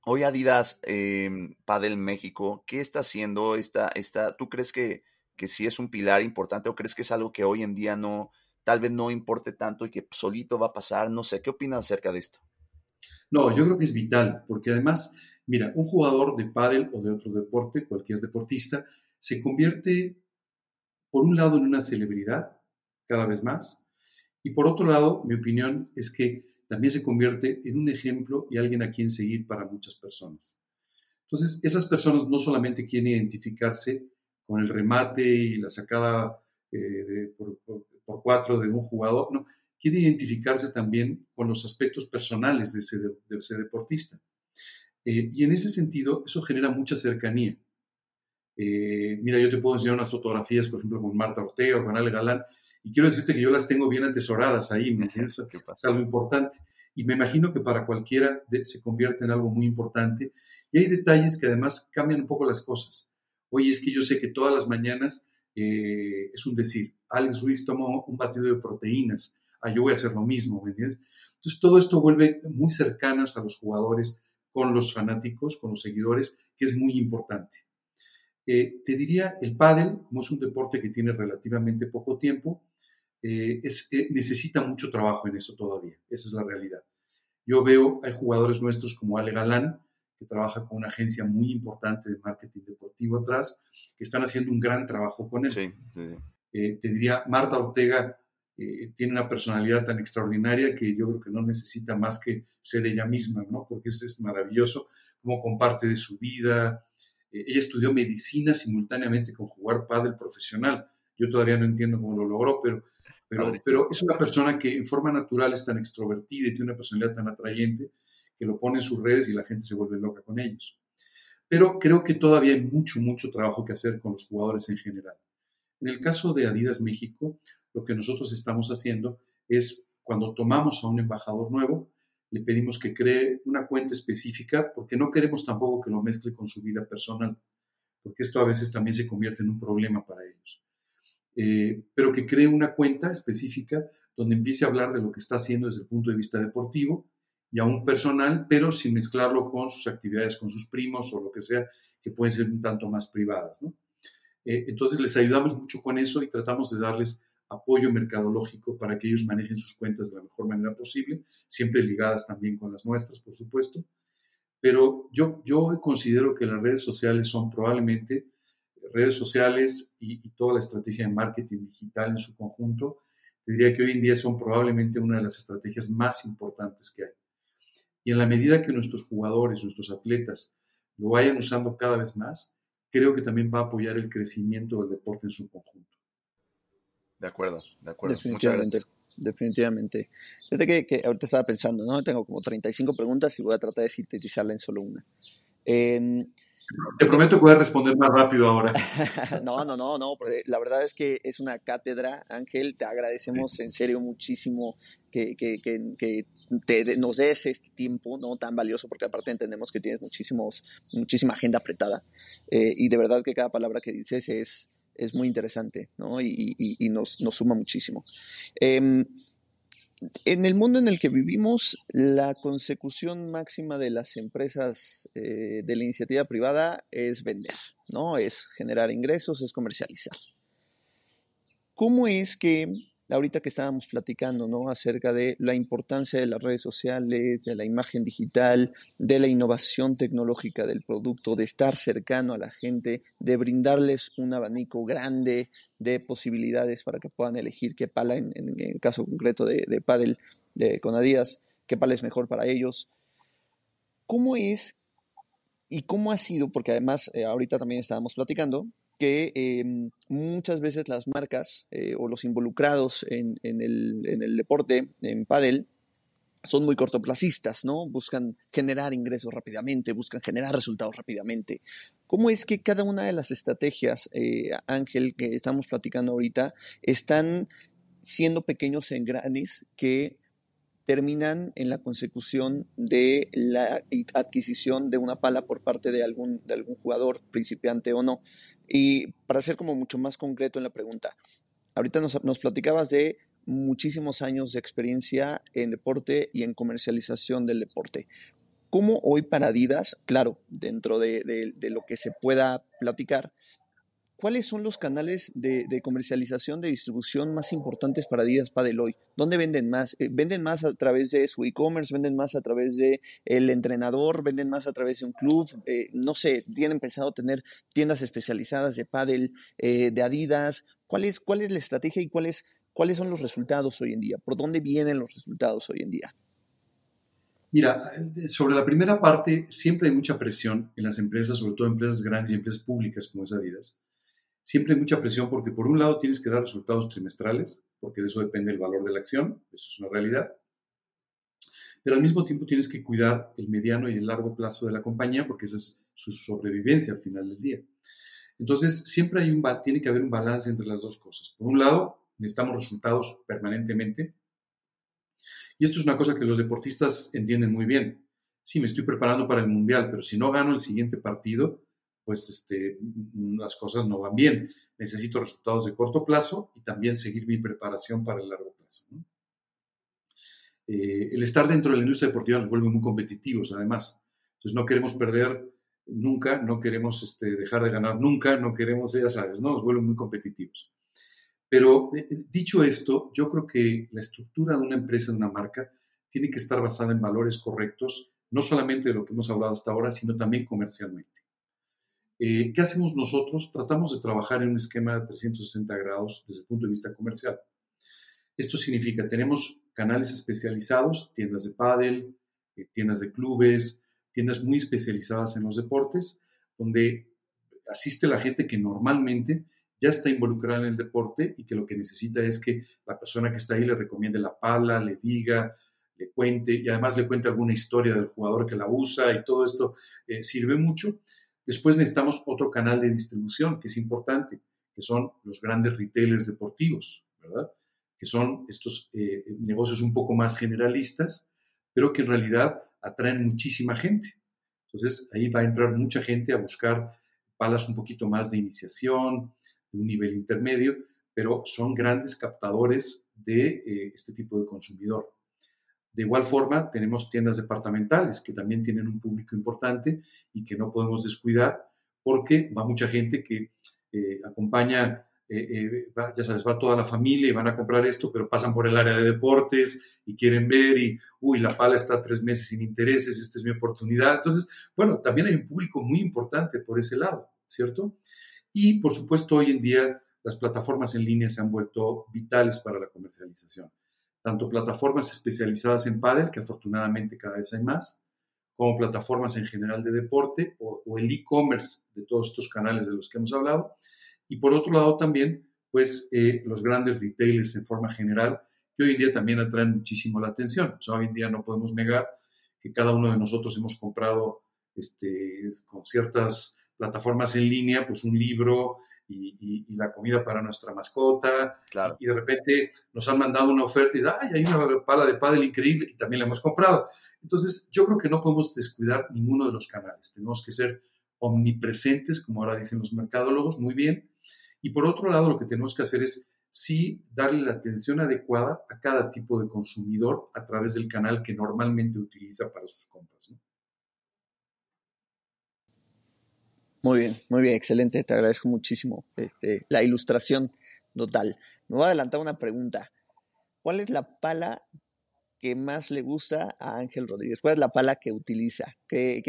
hoy Adidas eh, Padel México, ¿qué está haciendo? Esta, esta, ¿Tú crees que que sí es un pilar importante o crees que es algo que hoy en día no, tal vez no importe tanto y que solito va a pasar? No sé, ¿qué opinas acerca de esto? No, yo creo que es vital, porque además, mira, un jugador de pádel o de otro deporte, cualquier deportista, se convierte, por un lado, en una celebridad, cada vez más, y por otro lado, mi opinión es que también se convierte en un ejemplo y alguien a quien seguir para muchas personas. Entonces, esas personas no solamente quieren identificarse con el remate y la sacada eh, por, cuatro de un jugador, no, quiere identificarse también con los aspectos personales de ese, deportista. Eh, y en ese sentido, eso genera mucha cercanía. Eh, mira, yo te puedo enseñar unas fotografías, por ejemplo, con Marta Ortega o con Ale Galán, y quiero decirte que yo las tengo bien atesoradas ahí, ¿me entiendes? *laughs* es algo importante. Y me imagino que para cualquiera se convierte en algo muy importante. Y hay detalles que además cambian un poco las cosas oye, es que yo sé que todas las mañanas eh, es un decir. Alex Ruiz tomó un batido de proteínas, ah, yo voy a hacer lo mismo, ¿me entiendes? Entonces todo esto vuelve muy cercanos a los jugadores con los fanáticos, con los seguidores, que es muy importante. Eh, te diría, el pádel, como es un deporte que tiene relativamente poco tiempo, eh, necesita mucho trabajo en eso todavía. Esa es la realidad. Yo veo, hay jugadores nuestros como Ale Galán, que trabaja con una agencia muy importante de marketing deportivo atrás, que están haciendo un gran trabajo con él. Eh, te diría, Marta Ortega eh, tiene una personalidad tan extraordinaria que yo creo que no necesita más que ser ella misma, ¿no? Porque es, es maravilloso cómo comparte de su vida. Eh, ella estudió medicina simultáneamente con jugar pádel profesional. Yo todavía no entiendo cómo lo logró, pero, pero, pero es una persona que en forma natural es tan extrovertida y tiene una personalidad tan atrayente que lo pone en sus redes y la gente se vuelve loca con ellos. Pero creo que todavía hay mucho, mucho trabajo que hacer con los jugadores en general. En el caso de Adidas México, lo que nosotros estamos haciendo es cuando tomamos a un embajador nuevo, le pedimos que cree una cuenta específica porque no queremos tampoco que lo mezcle con su vida personal, porque esto a veces también se convierte en un problema para ellos. Eh, pero que cree una cuenta específica donde empiece a hablar de lo que está haciendo desde el punto de vista deportivo y aún personal, pero sin mezclarlo con sus actividades con sus primos o lo que sea, que pueden ser un tanto más privadas. Eh, entonces les ayudamos mucho con eso y tratamos de darles apoyo mercadológico para que ellos manejen sus cuentas de la mejor manera posible, siempre ligadas también con las nuestras, por supuesto. Pero yo, yo considero que las redes sociales son probablemente redes sociales y, y toda la estrategia de marketing digital en su conjunto, te diría que hoy en día son probablemente una de las estrategias más importantes que hay. Y en la medida que nuestros jugadores, nuestros atletas lo vayan usando cada vez más, creo que también va a apoyar el crecimiento del deporte en su conjunto. De acuerdo, de acuerdo. Definitivamente, definitivamente. Fíjate que, ahorita estaba pensando, ¿no? Tengo como 35 preguntas y voy a tratar de sintetizarla en solo una. Eh, te prometo que voy a responder más rápido ahora. *laughs* no, no, no, no. La verdad es que es una cátedra, Ángel. Te agradecemos en serio muchísimo que, que, que, te, nos des este tiempo no tan valioso, porque aparte entendemos que tienes muchísimos, muchísima agenda apretada. Eh, y de verdad que cada palabra que dices es, es muy interesante ¿no? y, y, nos, nos, suma muchísimo. Eh, en el mundo en el que vivimos, la consecución máxima de las empresas eh, de la iniciativa privada es vender, ¿no? Es generar ingresos, es comercializar. ¿Cómo es que ahorita que estábamos platicando, ¿no? Acerca de la importancia de las redes sociales, de la imagen digital, de la innovación tecnológica del producto, de estar cercano a la gente, de brindarles un abanico grande de posibilidades para que puedan elegir qué pala, en, el caso concreto de, de Paddle de Conadías, qué pala es mejor para ellos. ¿Cómo es y cómo ha sido? Porque además, eh, ahorita también estábamos platicando, que em, muchas veces las marcas eh, o los involucrados en, el, deporte, en pádel, son muy cortoplacistas, ¿no? Buscan generar ingresos rápidamente, buscan generar resultados rápidamente. ¿Cómo es que cada una de las estrategias, eh, Ángel, que estamos platicando ahorita, están siendo pequeños engranes que terminan en la consecución de la adquisición de una pala por parte de algún, de algún jugador, principiante o no. Y para ser como mucho más concreto en la pregunta, ahorita nos, nos platicabas de muchísimos años de experiencia en deporte y en comercialización del deporte. ¿Cómo hoy para Adidas, claro, dentro de, de lo que se pueda platicar, ¿cuáles son los canales de, comercialización, de distribución más importantes para Adidas Padel hoy? ¿Dónde venden más? Eh, ¿Venden más a través de su e-commerce? ¿Venden más a través del el entrenador? ¿Venden más a través de un club? Eh, no sé, ¿tienen pensado tener tiendas especializadas de Padel, eh, de Adidas? ¿Cuál es, ¿Cuál es la estrategia y cuáles, cuáles son los resultados hoy en día? ¿Por dónde vienen los resultados hoy en día? Mira, sobre la primera parte, siempre hay mucha presión en las empresas, sobre todo empresas grandes y empresas públicas como es Adidas, siempre hay mucha presión porque por un lado tienes que dar resultados trimestrales, porque de eso depende el valor de la acción, eso es una realidad, pero al mismo tiempo tienes que cuidar el mediano y el largo plazo de la compañía porque esa es su sobrevivencia al final del día. Entonces, siempre tiene que haber un balance entre las dos cosas. Por un lado, necesitamos resultados permanentemente. Y esto es una cosa que los deportistas entienden muy bien. Sí, me estoy preparando para el Mundial, pero si no gano el siguiente partido, pues este, las cosas no van bien. necesito resultados de corto plazo y también seguir mi preparación para el largo plazo. Eh, el estar dentro de la industria deportiva nos vuelve muy competitivos, además. Entonces no queremos perder nunca, no queremos este, dejar de ganar nunca, no queremos, ya sabes, ¿no? nos vuelven muy competitivos. Pero eh, eh, dicho esto, yo creo que la estructura de una empresa, de una marca, tiene que estar basada en valores correctos, no solamente de lo que hemos hablado hasta ahora, sino también comercialmente. ¿Qué hacemos nosotros? Tratamos de trabajar en un esquema de 360 grados desde el punto de vista comercial. Esto significa, tenemos canales especializados, tiendas de pádel, eh, tiendas de clubes, tiendas muy especializadas en los deportes, donde asiste la gente que normalmente ya está involucrada en el deporte y que lo que necesita es que la persona que está ahí le recomiende la pala, le diga, le cuente y además le cuente alguna historia del jugador que la usa y todo esto eh, sirve mucho. Después necesitamos otro canal de distribución que es importante, que son los grandes retailers deportivos, que son estos eh, negocios un poco más generalistas, pero que en realidad atraen muchísima gente. Entonces ahí va a entrar mucha gente a buscar palas un poquito más de iniciación, de un nivel intermedio, pero son grandes captadores de eh, este tipo de consumidor. De igual forma, tenemos tiendas departamentales que también tienen un público importante y que no podemos descuidar porque va mucha gente que eh, acompaña eh, eh, ya sabes, va toda la familia y van a comprar esto, pero pasan por el área de deportes y quieren ver y, uy, la pala está tres meses sin intereses, esta es mi oportunidad. Entonces, bueno, también hay un público muy importante por ese lado, ¿cierto? Y, por supuesto, hoy en día las plataformas en línea se han vuelto vitales para la comercialización. Tanto plataformas especializadas en pádel, que afortunadamente cada vez hay más, como plataformas en general de deporte o, el e-commerce de todos estos canales de los que hemos hablado, y por otro lado también, pues eh, los grandes retailers en forma general, que hoy en día también atraen muchísimo la atención. hoy en día no podemos negar que cada uno de nosotros hemos comprado este, con ciertas plataformas en línea, pues un libro y, la comida para nuestra mascota. Claro. Y, de repente nos han mandado una oferta y ¡ay, hay una pala de pádel increíble! Y también la hemos comprado. Entonces, yo creo que no podemos descuidar ninguno de los canales. Tenemos que ser omnipresentes, como ahora dicen los mercadólogos, muy bien. Y por otro lado, lo que tenemos que hacer es sí darle la atención adecuada a cada tipo de consumidor a través del canal que normalmente utiliza para sus compras. Muy bien, muy bien, excelente. Te agradezco muchísimo este, la ilustración total. Me voy a adelantar una pregunta. ¿Cuál es la pala que más le gusta a Ángel Rodríguez? ¿Cuál es la pala que utiliza? Que,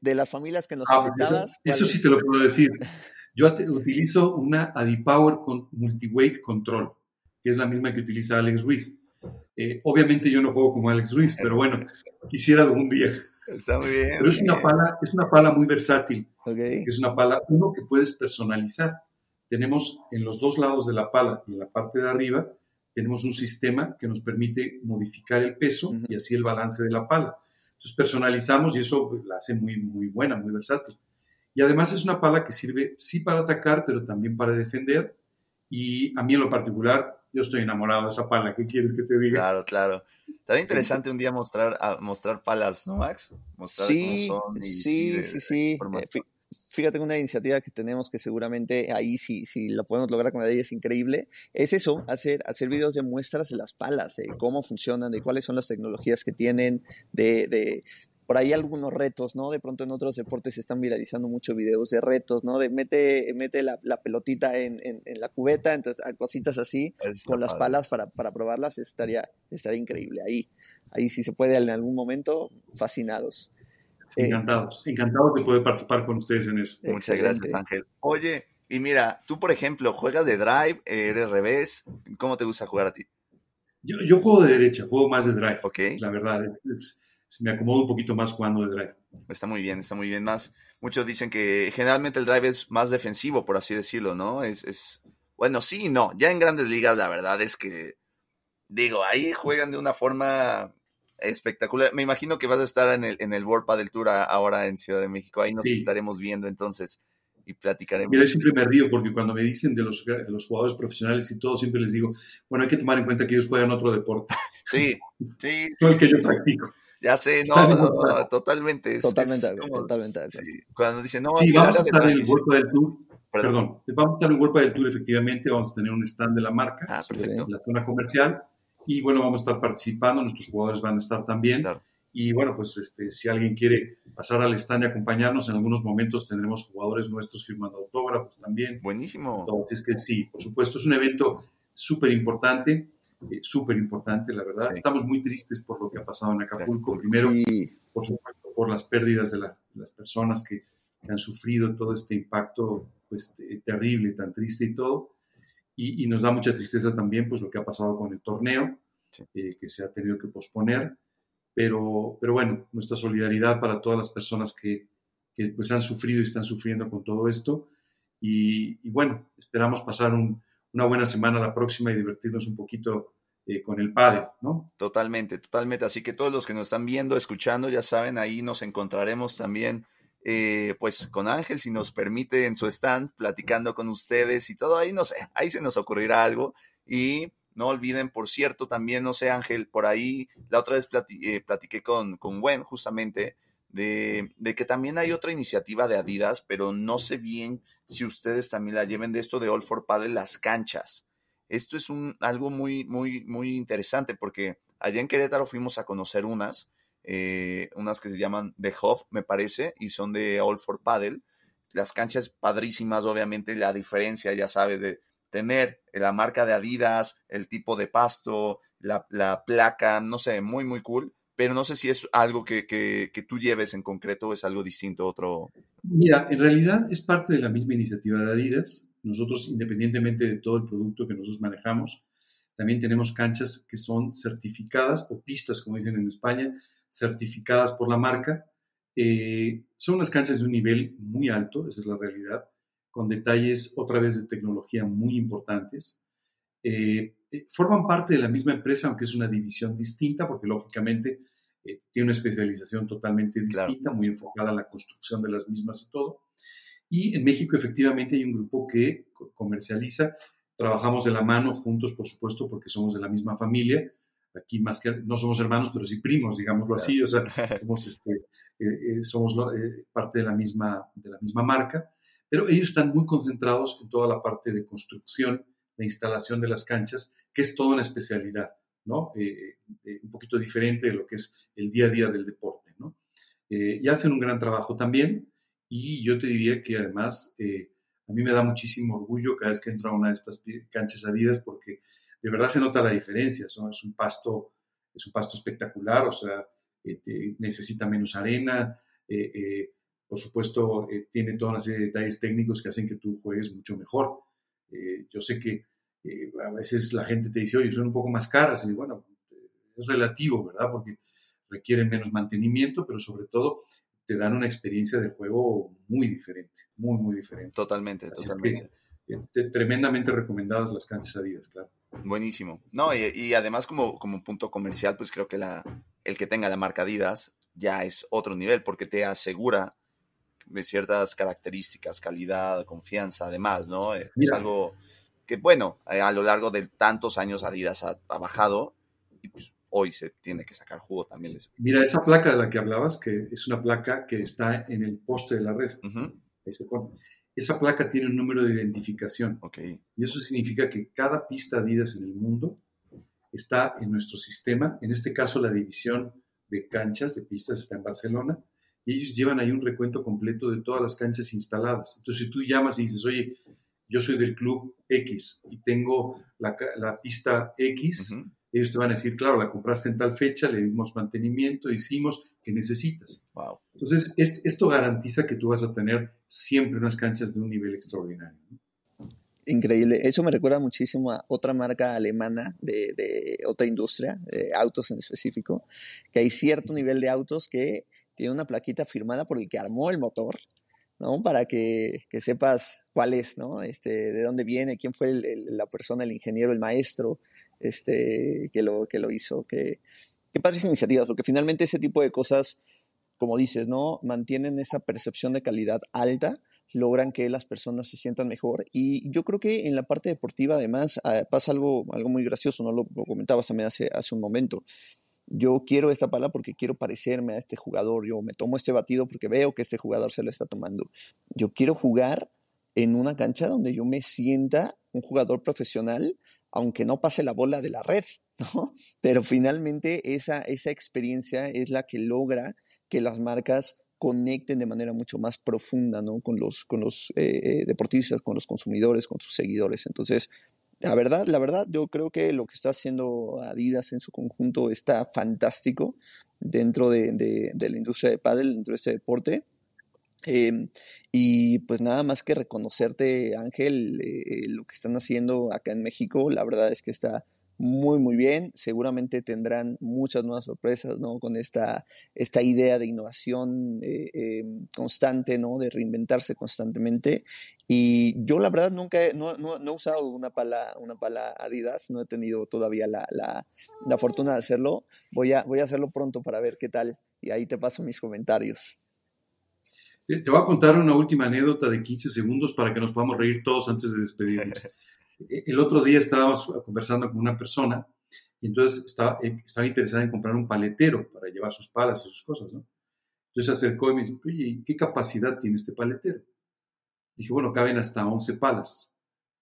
de, las familias que nos ah, Eso, sí te lo puedo decir. Yo utilizo una Adipower con Multiweight Control, que es la misma que utiliza Alex Ruiz. Eh, obviamente yo no juego como Alex Ruiz, pero bueno, quisiera algún día. Está muy bien. Pero es una pala, es una pala muy versátil. Es una pala, uno que puedes personalizar. Tenemos en los dos lados de la pala y en la parte de arriba tenemos un sistema que nos permite modificar el peso y así el balance de la pala. Entonces personalizamos y eso la hace muy, muy buena, muy versátil. Y además es una pala que sirve sí para atacar, pero también para defender. Y a mí en lo particular, yo estoy enamorado de esa pala. ¿Qué quieres que te diga? Claro, claro. Estaría interesante un día mostrar, mostrar palas, ¿no, Max? Mostrar sí, sí, sí, sí, fíjate una iniciativa que tenemos que seguramente ahí si, si la podemos lograr con la ley es increíble, es eso, hacer, hacer videos de muestras de las palas, de cómo funcionan, de cuáles son las tecnologías que tienen, de, de por ahí algunos retos, ¿no? De pronto en otros deportes se están viralizando muchos videos de retos, ¿no? De mete, mete la, la pelotita en, en, la cubeta, entonces cositas así, con las palas para, para probarlas, estaría, estaría increíble. Ahí, ahí si se puede en algún momento, fascinados. Encantados, encantados de poder participar con ustedes en eso. Muchas gracias, Ángel. Oye, y mira, tú, por ejemplo, juegas de drive, eres revés. ¿Cómo te gusta jugar a ti? Yo, yo juego de derecha, juego más de drive. Ok. La verdad, es, me acomodo un poquito más jugando de drive. Está muy bien, está muy bien. Más, muchos dicen que generalmente el drive es más defensivo, por así decirlo, ¿no? Es, es bueno, sí y no. Ya en grandes ligas, la verdad es que, digo, ahí juegan de una forma espectacular. Me imagino que vas a estar en el, en el World Padel Tour ahora en Ciudad de México. Ahí nos estaremos viendo entonces y platicaremos. Mira, siempre me río porque cuando me dicen de los, de los jugadores profesionales y todo, siempre les digo, bueno, hay que tomar en cuenta que ellos juegan otro deporte. *laughs* Sí, sí. *laughs* no es que yo practico. Ya sé, no, no, totalmente. totalmente, totalmente. Cuando dicen, no, sí, vamos a estar en el World Padel Tour Perdón. vamos a estar en World del Tour, efectivamente, vamos a tener un stand de la marca ah, perfecto. en la zona comercial y bueno, vamos a estar participando, nuestros jugadores van a estar también. Y bueno, pues este, si alguien quiere pasar al stand y acompañarnos, en algunos momentos tendremos jugadores nuestros firmando autógrafos también. Buenísimo. Entonces, que sí, por supuesto, es un evento súper importante, eh, súper importante, la verdad. Estamos muy tristes por lo que ha pasado en Acapulco. Primero, por supuesto, por las pérdidas de, las personas que, han sufrido todo este impacto pues, terrible, tan triste y todo. Y, nos da mucha tristeza también pues, lo que ha pasado con el torneo, eh, que se ha tenido que posponer. Pero, pero bueno, nuestra solidaridad para todas las personas que, que pues, han sufrido y están sufriendo con todo esto. Y, y bueno, esperamos pasar un, una buena semana la próxima y divertirnos un poquito eh, con el padre, ¿no? Totalmente, totalmente. Así que todos los que nos están viendo, escuchando, ya saben, ahí nos encontraremos también, eh, pues con Ángel, si nos permite, en su stand, platicando con ustedes y todo ahí, no sé, ahí se nos ocurrirá algo. Y no olviden, por cierto, también, no sé, Ángel, por ahí, la otra vez eh, platiqué con, con Gwen, justamente, de, que también hay otra iniciativa de Adidas, pero no sé bien si ustedes también la lleven de esto de All for Paddle, las canchas. Esto es un, algo muy, muy, muy interesante porque allá en Querétaro fuimos a conocer unas, eh, unas que se llaman The Hub, me parece, y son de All for Paddle. Las canchas padrísimas, obviamente, la diferencia, ya sabes, de tener la marca de Adidas, el tipo de pasto, la, la placa, no sé, muy, muy cool pero no sé si es algo que, que, tú lleves en concreto o es algo distinto, otro. Mira, en realidad es parte de la misma iniciativa de Adidas. Nosotros, independientemente de todo el producto que nosotros manejamos, también tenemos canchas que son certificadas o pistas, como dicen en España, certificadas por la marca. Eh, son unas canchas de un nivel muy alto, esa es la realidad, con detalles otra vez de tecnología muy importantes. Eh, eh, forman parte de la misma empresa, aunque es una división distinta, porque lógicamente eh, tiene una especialización totalmente distinta, muy enfocada a la construcción de las mismas y todo. Y en México efectivamente hay un grupo que comercializa, trabajamos de la mano juntos, por supuesto, porque somos de la misma familia. Aquí más que no somos hermanos, pero sí primos, digámoslo así, o sea, *laughs* somos, este, somos parte de la, misma, de la misma marca, pero ellos están muy concentrados en toda la parte de construcción la instalación de las canchas, que es toda una especialidad, ¿no? Eh, eh, un poquito diferente de lo que es el día a día del deporte, ¿no? Eh, y hacen un gran trabajo también y yo te diría que además a mí me da muchísimo orgullo cada vez que entro a una de estas canchas adidas porque de verdad se nota la diferencia, es un pasto, es un pasto espectacular, o sea, necesita menos arena, por supuesto, tiene toda una serie de detalles técnicos que hacen que tú juegues mucho mejor. Eh, yo sé que eh, a veces la gente te dice, oye, son un poco más caras. Y bueno, es relativo, ¿verdad? Porque requieren menos mantenimiento, pero sobre todo te dan una experiencia de juego muy diferente, muy, muy diferente. Totalmente, totalmente. Eh, tremendamente recomendadas las canchas Adidas, claro. Buenísimo. No, y, además como, como punto comercial, pues creo que la, el que tenga la marca Adidas ya es otro nivel, porque te asegura de ciertas características, calidad, confianza, además, ¿no? Eh, es algo que, bueno, eh, a lo largo de tantos años Adidas ha trabajado y pues hoy se tiene que sacar jugo también de eso. Mira, esa placa de la que hablabas, que es una placa que está en el poste de la red. Esa placa tiene un número de identificación. Okay. Y eso significa que cada pista Adidas en el mundo está en nuestro sistema. En este caso, la división de canchas, de pistas, está en Barcelona y ellos llevan ahí un recuento completo de todas las canchas instaladas. Entonces, si tú llamas y dices, oye, yo soy del club X y tengo la, la pista X, ellos te van a decir, claro, la compraste en tal fecha, le dimos mantenimiento, hicimos, que necesitas? Wow. Entonces, esto garantiza que tú vas a tener siempre unas canchas de un nivel extraordinario. Increíble. Eso me recuerda muchísimo a otra marca alemana de, de otra industria, de autos en específico, que hay cierto nivel de autos que tiene una plaquita firmada por el que armó el motor, ¿no? Para que, sepas cuál es, ¿no? Este, de dónde viene, quién fue la persona, el ingeniero, el maestro, este, que lo, que lo hizo. Que, qué padres iniciativas, porque finalmente ese tipo de cosas, como dices, ¿no? Mantienen esa percepción de calidad alta, logran que las personas se sientan mejor. Y yo creo que en la parte deportiva, además, ah, pasa algo, algo muy gracioso, ¿no? Lo, comentabas también hace, hace un momento yo quiero esta pala porque quiero parecerme a este jugador, yo me tomo este batido porque veo que este jugador se lo está tomando. Yo quiero jugar en una cancha donde yo me sienta un jugador profesional, aunque no pase la bola de la red. *laughs* Pero finalmente esa, esa experiencia es la que logra que las marcas conecten de manera mucho más profunda ¿no? con los, con los eh, eh, deportistas, con los consumidores, con sus seguidores. Entonces, la verdad, la verdad, yo creo que lo que está haciendo Adidas en su conjunto está fantástico dentro de, de, la industria de pádel, dentro de este deporte. Em, y pues nada más que reconocerte, Ángel, eh, lo que están haciendo acá en México, la verdad es que está muy, muy bien. Seguramente tendrán muchas nuevas sorpresas, ¿no? Con esta, esta idea de innovación eh, eh, constante, ¿no? De reinventarse constantemente. Y yo, la verdad, nunca he, no, no, he usado una pala, una pala Adidas, no he tenido todavía la, la, la, fortuna de hacerlo. Voy a, voy a hacerlo pronto para ver qué tal. Y ahí te paso mis comentarios. Te voy a contar una última anécdota de 15 segundos para que nos podamos reír todos antes de despedirnos. *laughs* E-, el otro día estábamos conversando con una persona y entonces estaba, eh, estaba interesada en comprar un paletero para llevar sus palas y sus cosas, ¿no? Entonces se acercó y me dice, oye, ¿qué capacidad tiene este paletero? Dije, bueno, caben hasta 11 palas.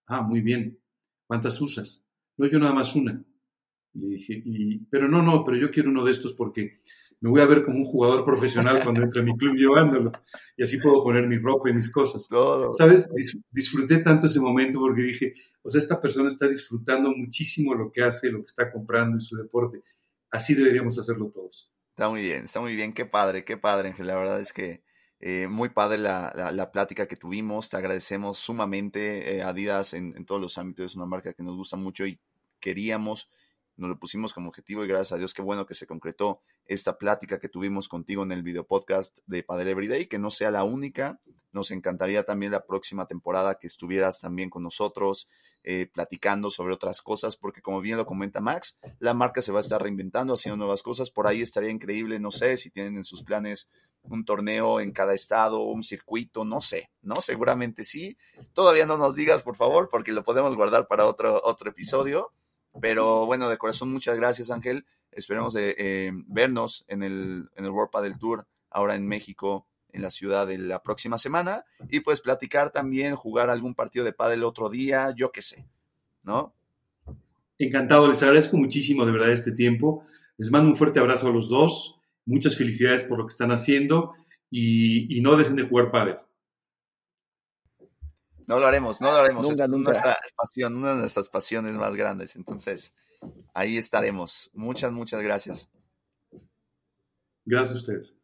Ah, muy bien. ¿Cuántas usas? No, yo nada más una. Le dije, y, pero no, no, pero yo quiero uno de estos porque me voy a ver como un jugador profesional cuando entre a mi club llevándolo. Y así puedo poner mi ropa y mis cosas. ¿Sabes? disfruté tanto ese momento porque dije, o sea, esta persona está disfrutando muchísimo lo que hace, lo que está comprando en su deporte. Así deberíamos hacerlo todos. Está muy bien, está muy bien. Qué padre, qué padre, Ángel. La verdad es que eh, muy padre la, la, plática que tuvimos. Te agradecemos sumamente. Eh, Adidas en, en todos los ámbitos es una marca que nos gusta mucho y queríamos nos lo pusimos como objetivo y gracias a Dios qué bueno que se concretó esta plática que tuvimos contigo en el video podcast de Padel Everyday, que no sea la única. Nos encantaría también la próxima temporada que estuvieras también con nosotros eh, platicando sobre otras cosas, porque como bien lo comenta Max, la marca se va a estar reinventando, haciendo nuevas cosas. Por ahí estaría increíble, no sé, si tienen en sus planes un torneo en cada estado, un circuito, no sé, ¿no? Seguramente sí. Todavía no nos digas, por favor, porque lo podemos guardar para otro, otro episodio pero bueno, de corazón, muchas gracias, Ángel. Esperemos de, eh, vernos en el, en el World Padel Tour ahora en México, en la ciudad de la próxima semana. Y pues platicar también, jugar algún partido de pádel otro día, yo qué sé, ¿no? Encantado, les agradezco muchísimo de verdad este tiempo. Les mando un fuerte abrazo a los dos. Muchas felicidades por lo que están haciendo y, y no dejen de jugar pádel. No lo haremos, no lo haremos. Nunca, nunca. Nuestra pasión, una de nuestras pasiones más grandes. Entonces, ahí estaremos. Muchas, muchas gracias. Gracias a ustedes.